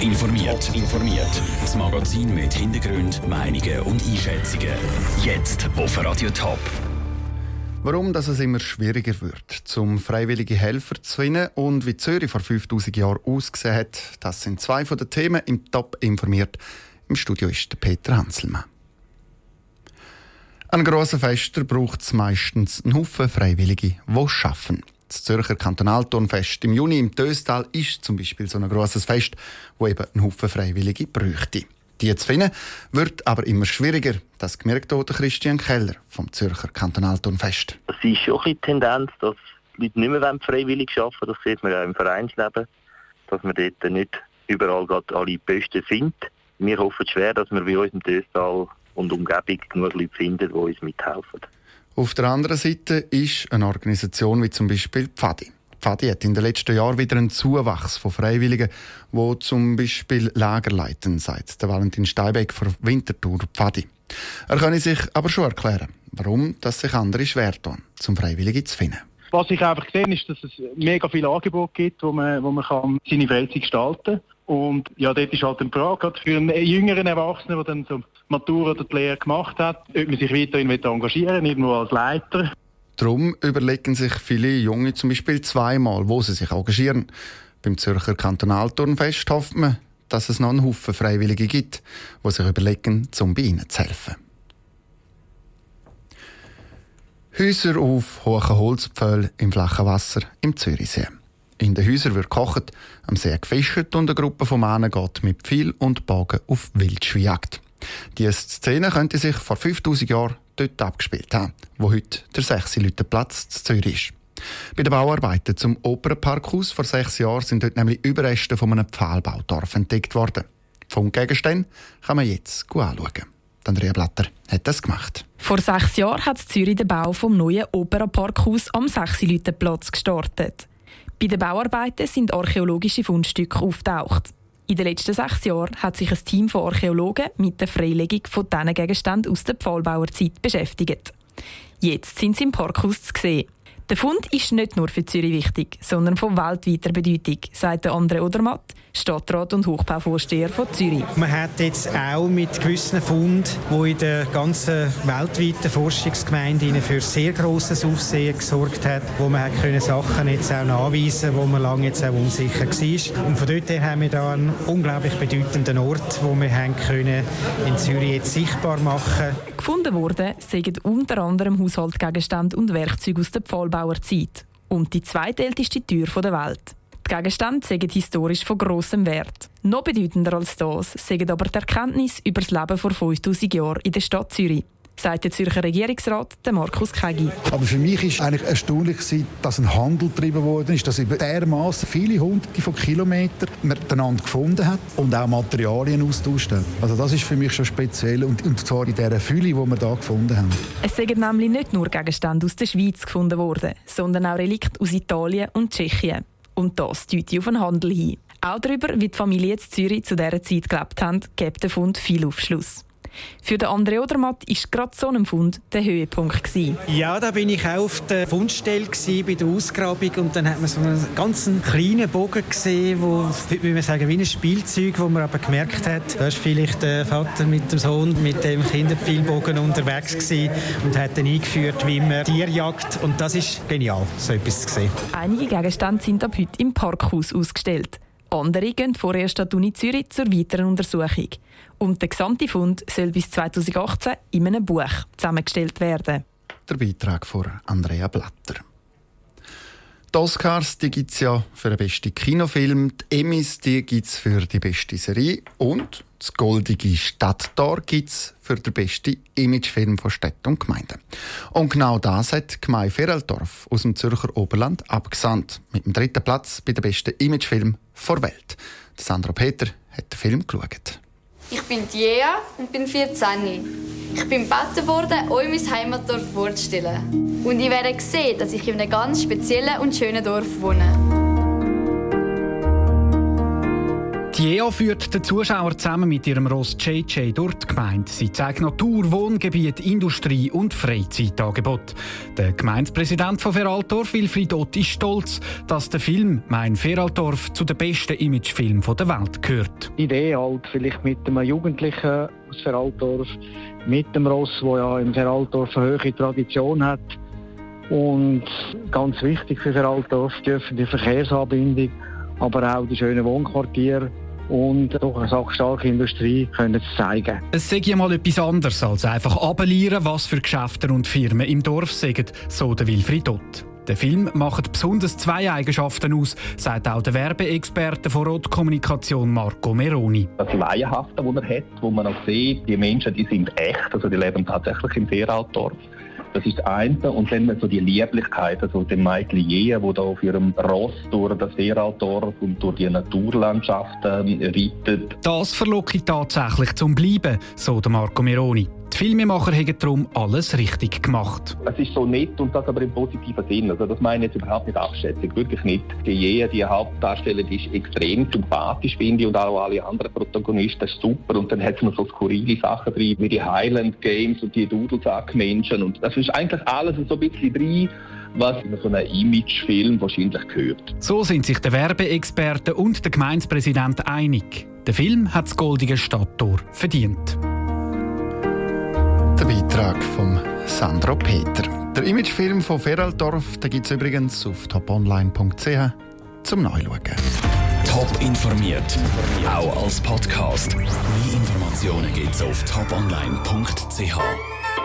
Top informiert. informiert. Das Magazin mit Hintergrund, Meinungen und Einschätzungen. Jetzt auf Radio Top. Warum dass es immer schwieriger wird, zum freiwillige Helfer zu finden und wie Zürich vor 5000 Jahren ausgesehen hat, das sind zwei von den Themen im Top informiert. Im Studio ist der Peter Hanselmann. An grossen Festen braucht es meistens einen Haufen Freiwillige, die arbeiten. Das Zürcher Kantonalturnfest im Juni im Töstal ist zum Beispiel so ein grosses Fest, wo eben einen Haufen Freiwillige bräuchte. Die zu finden, wird aber immer schwieriger. Das gemerkt auch Christian Keller vom Zürcher Kantonalturnfest. Es ist schon ein die Tendenz, dass die Leute nicht mehr freiwillig arbeiten Das sieht man ja im Vereinsleben, dass man dort nicht überall alle Besten findet. Wir hoffen schwer, dass wir bei uns im Töstal und Umgebung genug Leute finden, die uns mithelfen. Auf der anderen Seite ist eine Organisation wie zum Beispiel Pfadi. Pfadi hat in den letzten Jahren wieder einen Zuwachs von Freiwilligen, die zum Beispiel Lager leiten, sagt der Valentin Steinbeck von Winterthur Pfadi. Er kann sich aber schon erklären, warum dass sich andere schwer tun, zum Freiwilligen zu finden. Was ich einfach gesehen ist, dass es mega viele Angebote gibt, wo man, wo man kann seine Freizeit gestalten kann. Und ja, dort ist halt eine Frage, für einen jüngeren Erwachsenen, der dann so Matur oder die Lehre gemacht hat, ob man sich weiterhin engagieren will, irgendwo als Leiter. Darum überlegen sich viele Junge zum Beispiel zweimal, wo sie sich engagieren. Beim Zürcher Kantonalturnfest hofft man, dass es noch einen Haufen Freiwillige gibt, die sich überlegen, um bei ihnen zu helfen. Häuser auf hohen Holzpfählen im flachen Wasser im Zürichsee. In den Häusern wird gekocht, am See gefischt und eine Gruppe von Männern geht mit Pfeil und Bogen auf Wildschweinjagd. Diese Szene könnte sich vor 5000 Jahren dort abgespielt haben, wo heute der 6 Platz zu Zürich ist. Bei den Bauarbeiten zum Opernparkhaus vor sechs Jahren sind dort nämlich Überreste von einem Pfahlbaudorf entdeckt worden. Funkgegenstände kann man jetzt gut anschauen. Andrea Blatter hat das gemacht. Vor sechs Jahren hat Zürich den Bau vom neuen Opernparkhaus am 6 Platz gestartet. Bei den Bauarbeiten sind archäologische Fundstücke auftaucht. In den letzten sechs Jahren hat sich ein Team von Archäologen mit der Freilegung von diesen Gegenständen aus der Pfahlbauerzeit beschäftigt. Jetzt sind sie im Parkhaus zu sehen. Der Fund ist nicht nur für Zürich wichtig, sondern von weltweiter Bedeutung, sagt André Odermatt, Stadtrat und Hochbauvorsteher von Zürich. Man hat jetzt auch mit gewissen Funden, die in der ganzen weltweiten Forschungsgemeinde für sehr grosses Aufsehen gesorgt hat, wo man hat können Sachen jetzt auch nachweisen wo man lange jetzt auch unsicher war. Und von dort her haben wir da einen unglaublich bedeutenden Ort, wo wir haben können in Zürich jetzt sichtbar machen Gefunden worden sind unter anderem Haushaltsgegenstände und Werkzeuge aus der Pfahlbauerzeit und die zweitälteste Tür der Welt. Die Gegenstände sind historisch von grossem Wert. Noch bedeutender als das sind aber die Erkenntnis über das Leben vor 5000 Jahren in der Stadt Zürich sagt der Zürcher Regierungsrat Markus Kegi. Aber für mich ist eigentlich erstaunlich, dass ein Handel getrieben worden ist, dass über dermaßen viele hunderte von Kilometern miteinander gefunden hat und auch Materialien austauscht hat. Also das ist für mich schon speziell und, und zwar in dieser Fülle, die wir hier gefunden haben. Es sind nämlich nicht nur Gegenstände aus der Schweiz gefunden worden, sondern auch Relikte aus Italien und Tschechien. Und das deutet auf einen Handel hin. Auch darüber, wie die Familie in Zürich zu dieser Zeit gelebt hat, gibt der Fund viel Aufschluss. Für den André Odermatt war gerade so ein Fund der Höhepunkt. Gewesen. Ja, da bin ich auch auf der Fundstelle bei der Ausgrabung und dann hat man so einen ganz kleinen Bogen gesehen, wo, wie man sagen, wie ein Spielzeug, wo man aber gemerkt hat, da ist vielleicht der Vater mit dem Sohn mit dem Kinderpfeilbogen unterwegs gewesen und hat dann eingeführt, wie man Tier jagt und das ist genial, so etwas zu sehen. Einige Gegenstände sind ab heute im Parkhaus ausgestellt. Andere gehen vorerst an die Uni Zürich zur weiteren Untersuchung. Und der gesamte Fund soll bis 2018 in einem Buch zusammengestellt werden. Der Beitrag von Andrea Blatter. Die Oscars gibt es ja für den besten Kinofilm, die Emmys gibt es für die beste Serie und das goldige Stadttor gibt es für den besten Imagefilm von Städten und Gemeinden. Und genau das hat die Gemeinde Feraldorf aus dem Zürcher Oberland abgesandt. Mit dem dritten Platz bei dem besten Imagefilm der Welt. Sandra Peter hat den Film geschaut. Ich bin Jea und bin 14. Ich bin gebeten worden, euch mein Heimatdorf vorzustellen. Und ich werde sehen, dass ich in einem ganz speziellen und schönen Dorf wohne. Die EA führt den Zuschauer zusammen mit ihrem Ross JJ durch die Gemeinde. Sie zeigt Natur, Wohngebiet, Industrie und Freizeitangebot. Der Gemeindepräsident von Feraldorf, Wilfried Ott, ist stolz, dass der Film «Mein Feraldorf» zu den besten Imagefilmen der Welt gehört. Die Idee halt vielleicht mit einem Jugendlichen aus Feraldorf, mit dem Ross, der ja im Feraldorf eine hohe Tradition hat. Und ganz wichtig für Feraldorf die öffentliche Verkehrsanbindung, aber auch die schönen Wohnquartiere und doch eine starke Industrie können es zeigen. Es sei ja mal etwas anderes als einfach abelieren, was für Geschäfte und Firmen im Dorf sagen, so der Wilfried Ott. Der Film macht besonders zwei Eigenschaften aus, sagt auch der Werbeexperte von Rotkommunikation Marco Meroni. Das Laienhafte, das er hat, wo man auch sieht, die Menschen die sind echt, also die leben tatsächlich im Seeraltdorf. Das ist das eine. Und dann so die Lieblichkeit, also den Michael Jäger, der da auf ihrem Ross durch das Seeraldorf und durch die Naturlandschaften reitet. Das verlockt tatsächlich zum Bleiben, so der Marco Meroni. Die Filmemacher haben darum alles richtig gemacht. Es ist so nett und das aber im positiven Sinn. Also das meine ich jetzt überhaupt nicht abschätzig, wirklich nicht. Die Jea, die Hauptdarstellerin, ist extrem sympathisch, finde ich, und auch alle anderen Protagonisten ist super. Und dann hat es noch so skurrile Sachen drin, wie die Highland Games und die Dudelsackmenschen. Und das ist eigentlich alles so ein bisschen drin was in so einem Imagefilm wahrscheinlich gehört. So sind sich der Werbeexperte und der Gemeindepräsident einig. Der Film hat das Goldige Stadttor verdient. Der Beitrag von Sandro Peter. Der Imagefilm von Feraldorf gibt es übrigens auf toponline.ch zum Nachschauen. Top informiert, auch als Podcast. Mehr Informationen gibt es auf toponline.ch.